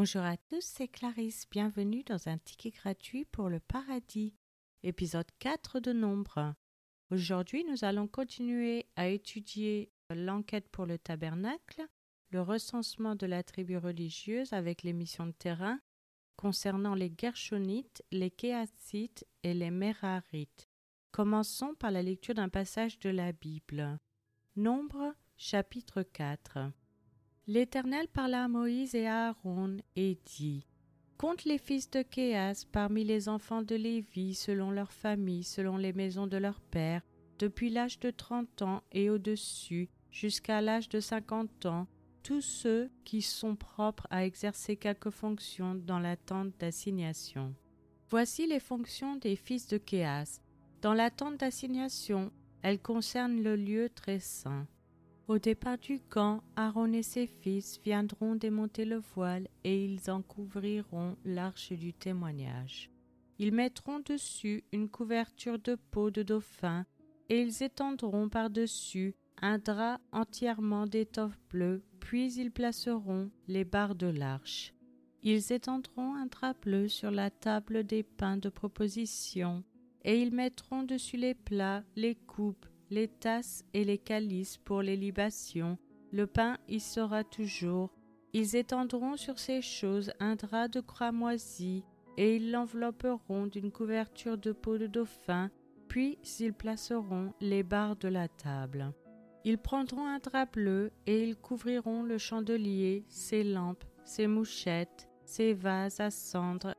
Bonjour à tous, c'est Clarisse. Bienvenue dans un ticket gratuit pour le paradis, épisode 4 de Nombre. Aujourd'hui, nous allons continuer à étudier l'enquête pour le tabernacle, le recensement de la tribu religieuse avec les missions de terrain concernant les Gershonites, les Kéhatsites et les Merarites. Commençons par la lecture d'un passage de la Bible. Nombre, chapitre 4. L'Éternel parla à Moïse et à Aaron et dit Compte les fils de Kéas parmi les enfants de Lévi selon leur famille, selon les maisons de leur père, depuis l'âge de trente ans et au-dessus, jusqu'à l'âge de cinquante ans, tous ceux qui sont propres à exercer quelque fonction dans la tente d'assignation. Voici les fonctions des fils de Kéas. Dans la tente d'assignation, elles concernent le lieu très saint. Au départ du camp, Aaron et ses fils viendront démonter le voile et ils en couvriront l'arche du témoignage. Ils mettront dessus une couverture de peau de dauphin et ils étendront par-dessus un drap entièrement d'étoffe bleue, puis ils placeront les barres de l'arche. Ils étendront un drap bleu sur la table des pains de proposition, et ils mettront dessus les plats, les coupes, les tasses et les calices pour les libations, le pain y sera toujours. Ils étendront sur ces choses un drap de cramoisi, et ils l'envelopperont d'une couverture de peau de dauphin, puis ils placeront les barres de la table. Ils prendront un drap bleu et ils couvriront le chandelier, ses lampes, ses mouchettes, ses vases à cendre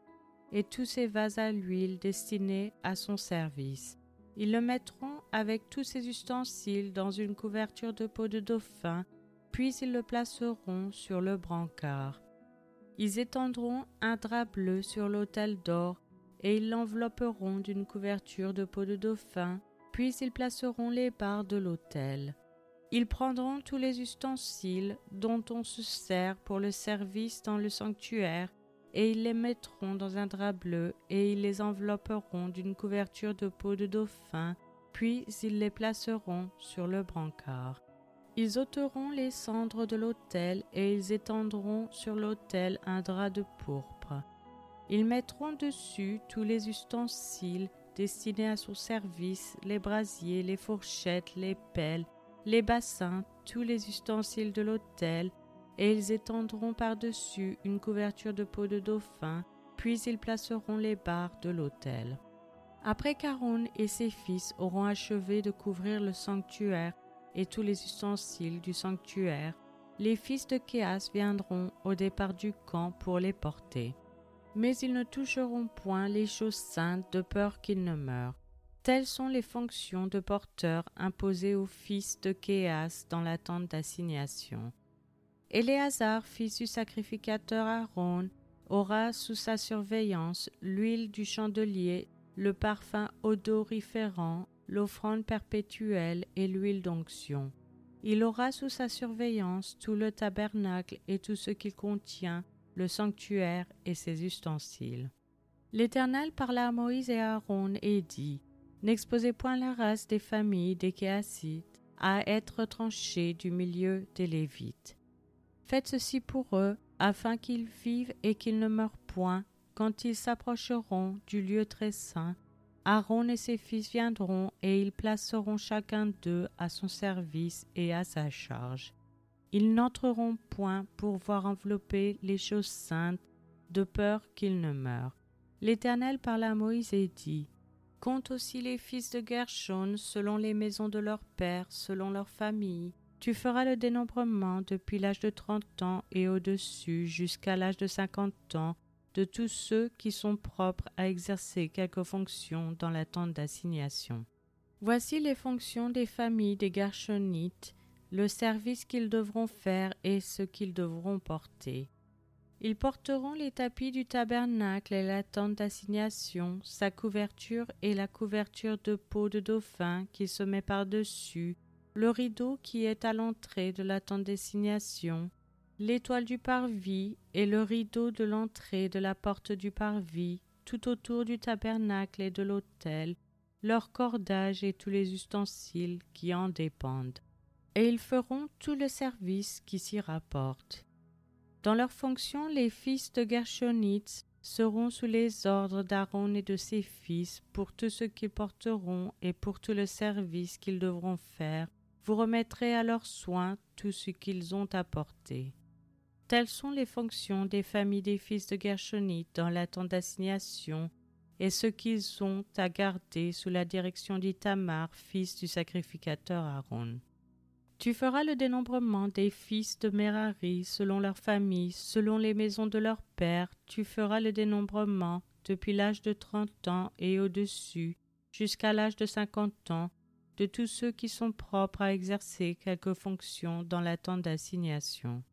et tous ses vases à l'huile destinés à son service. Ils le mettront avec tous ses ustensiles dans une couverture de peau de dauphin, puis ils le placeront sur le brancard. Ils étendront un drap bleu sur l'autel d'or, et ils l'envelopperont d'une couverture de peau de dauphin, puis ils placeront les barres de l'autel. Ils prendront tous les ustensiles dont on se sert pour le service dans le sanctuaire, et ils les mettront dans un drap bleu, et ils les envelopperont d'une couverture de peau de dauphin, puis ils les placeront sur le brancard. Ils ôteront les cendres de l'autel, et ils étendront sur l'autel un drap de pourpre. Ils mettront dessus tous les ustensiles destinés à son service, les brasiers, les fourchettes, les pelles, les bassins, tous les ustensiles de l'autel, et ils étendront par-dessus une couverture de peau de dauphin, puis ils placeront les barres de l'autel. Après qu'Aaron et ses fils auront achevé de couvrir le sanctuaire et tous les ustensiles du sanctuaire, les fils de Kéas viendront au départ du camp pour les porter. Mais ils ne toucheront point les choses saintes de peur qu'ils ne meurent. Telles sont les fonctions de porteur imposées aux fils de Kéas dans la tente d'assignation. Éléazar, fils du sacrificateur Aaron, aura sous sa surveillance l'huile du chandelier, le parfum odoriférant, l'offrande perpétuelle et l'huile d'onction. Il aura sous sa surveillance tout le tabernacle et tout ce qu'il contient, le sanctuaire et ses ustensiles. L'Éternel parla à Moïse et à Aaron et dit N'exposez point la race des familles des Kéassites à être tranchée du milieu des Lévites. Faites ceci pour eux, afin qu'ils vivent et qu'ils ne meurent point quand ils s'approcheront du lieu très saint. Aaron et ses fils viendront et ils placeront chacun d'eux à son service et à sa charge. Ils n'entreront point pour voir envelopper les choses saintes, de peur qu'ils ne meurent. L'Éternel parla à Moïse et dit Compte aussi les fils de Gershon selon les maisons de leurs pères, selon leurs familles, tu feras le dénombrement depuis l'âge de trente ans et au-dessus jusqu'à l'âge de cinquante ans de tous ceux qui sont propres à exercer quelque fonction dans la tente d'assignation. Voici les fonctions des familles des Garchonites, le service qu'ils devront faire et ce qu'ils devront porter. Ils porteront les tapis du tabernacle et la tente d'assignation, sa couverture et la couverture de peau de dauphin qui se met par-dessus, le rideau qui est à l'entrée de la tente d'assignation, l'étoile du parvis et le rideau de l'entrée de la porte du parvis, tout autour du tabernacle et de l'autel, leur cordage et tous les ustensiles qui en dépendent. Et ils feront tout le service qui s'y rapporte. Dans leurs fonctions, les fils de Gershonites seront sous les ordres d'Aaron et de ses fils pour tout ce qu'ils porteront et pour tout le service qu'ils devront faire. Vous remettrez à leurs soins tout ce qu'ils ont apporté. Telles sont les fonctions des familles des fils de Gershonites dans l'attente d'assignation et ce qu'ils ont à garder sous la direction d'Itamar, fils du sacrificateur Aaron. Tu feras le dénombrement des fils de Merari selon leur famille, selon les maisons de leurs pères. Tu feras le dénombrement depuis l'âge de trente ans et au-dessus, jusqu'à l'âge de cinquante ans, de tous ceux qui sont propres à exercer quelque fonction dans l'attente d'assignation.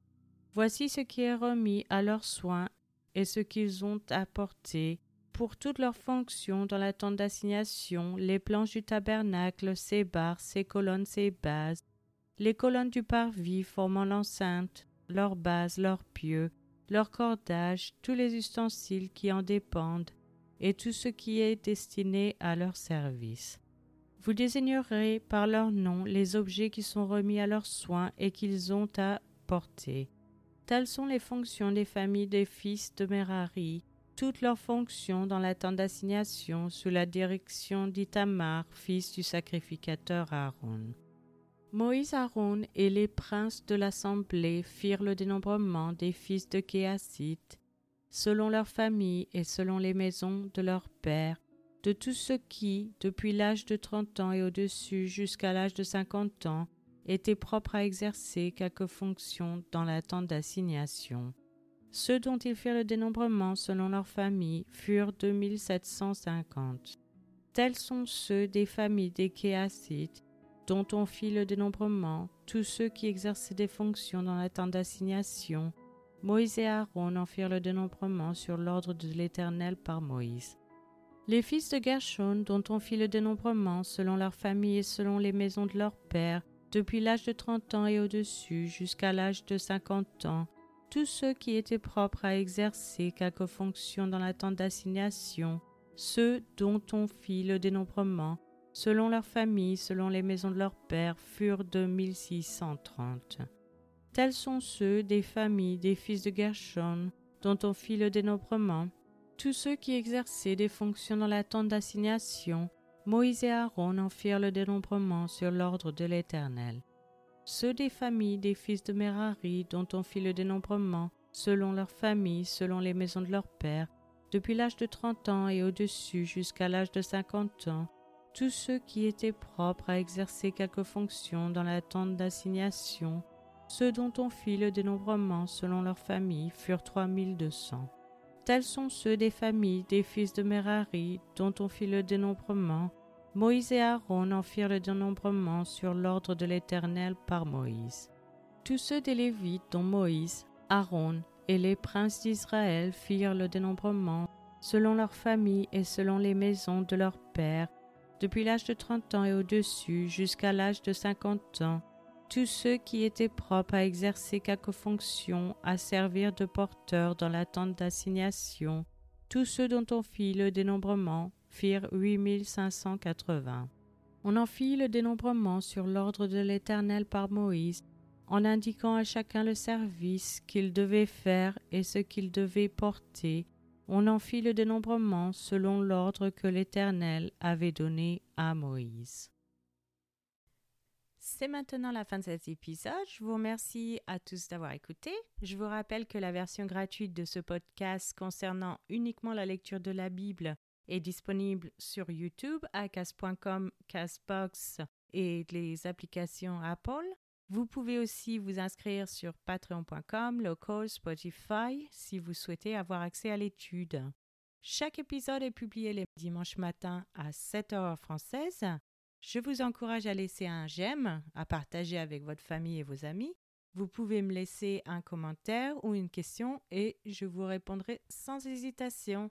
Voici ce qui est remis à leurs soins et ce qu'ils ont apporté pour toutes leurs fonctions dans l'attente d'assignation, les planches du tabernacle, ses barres, ses colonnes, ses bases, les colonnes du parvis formant l'enceinte, leurs bases, leurs pieux, leurs cordages, tous les ustensiles qui en dépendent, et tout ce qui est destiné à leur service. Vous désignerez par leur nom les objets qui sont remis à leurs soins et qu'ils ont à porter. Telles sont les fonctions des familles des fils de Merari, toutes leurs fonctions dans l'attente d'assignation sous la direction d'Itamar, fils du sacrificateur Aaron. Moïse, Aaron et les princes de l'assemblée firent le dénombrement des fils de Kéacite, selon leurs familles et selon les maisons de leurs pères, de tous ceux qui, depuis l'âge de trente ans et au-dessus jusqu'à l'âge de cinquante ans, étaient propres à exercer quelque fonction dans l'attente d'assignation. Ceux dont ils firent le dénombrement selon leurs familles furent deux mille sept cent cinquante. Tels sont ceux des familles des Kéacites dont on fit le dénombrement, tous ceux qui exerçaient des fonctions dans l'attente d'assignation, Moïse et Aaron en firent le dénombrement sur l'ordre de l'Éternel par Moïse. Les fils de Gershon, dont on fit le dénombrement selon leur famille et selon les maisons de leurs pères, depuis l'âge de trente ans et au-dessus jusqu'à l'âge de cinquante ans, tous ceux qui étaient propres à exercer quelque fonction dans l'attente d'assignation, ceux dont on fit le dénombrement, selon leur famille, selon les maisons de leurs pères, furent de 1630. Tels sont ceux des familles des fils de Gershon, dont on fit le dénombrement, tous ceux qui exerçaient des fonctions dans l'attente d'assignation, Moïse et Aaron en firent le dénombrement sur l'ordre de l'Éternel. Ceux des familles des fils de Merari, dont on fit le dénombrement, selon leur famille, selon les maisons de leurs pères, depuis l'âge de trente ans et au-dessus jusqu'à l'âge de cinquante ans, tous ceux qui étaient propres à exercer quelque fonction dans l'attente d'assignation, ceux dont on fit le dénombrement selon leur famille furent trois mille deux cents. Tels sont ceux des familles des fils de Merari dont on fit le dénombrement. Moïse et Aaron en firent le dénombrement sur l'ordre de l'Éternel par Moïse. Tous ceux des Lévites dont Moïse, Aaron et les princes d'Israël firent le dénombrement selon leur famille et selon les maisons de leurs pères depuis l'âge de trente ans et au-dessus jusqu'à l'âge de cinquante ans, tous ceux qui étaient propres à exercer quelque fonction, à servir de porteurs dans l'attente d'assignation, tous ceux dont on fit le dénombrement firent huit mille cinq cent quatre-vingts. On en fit le dénombrement sur l'ordre de l'Éternel par Moïse, en indiquant à chacun le service qu'il devait faire et ce qu'il devait porter, on en fit le dénombrement selon l'ordre que l'Éternel avait donné à Moïse. C'est maintenant la fin de cet épisode. Je vous remercie à tous d'avoir écouté. Je vous rappelle que la version gratuite de ce podcast concernant uniquement la lecture de la Bible est disponible sur YouTube à cas.com, Casbox et les applications Apple. Vous pouvez aussi vous inscrire sur patreon.com, local, Spotify si vous souhaitez avoir accès à l'étude. Chaque épisode est publié les dimanches matin à 7 h française. Je vous encourage à laisser un j'aime, à partager avec votre famille et vos amis. Vous pouvez me laisser un commentaire ou une question et je vous répondrai sans hésitation.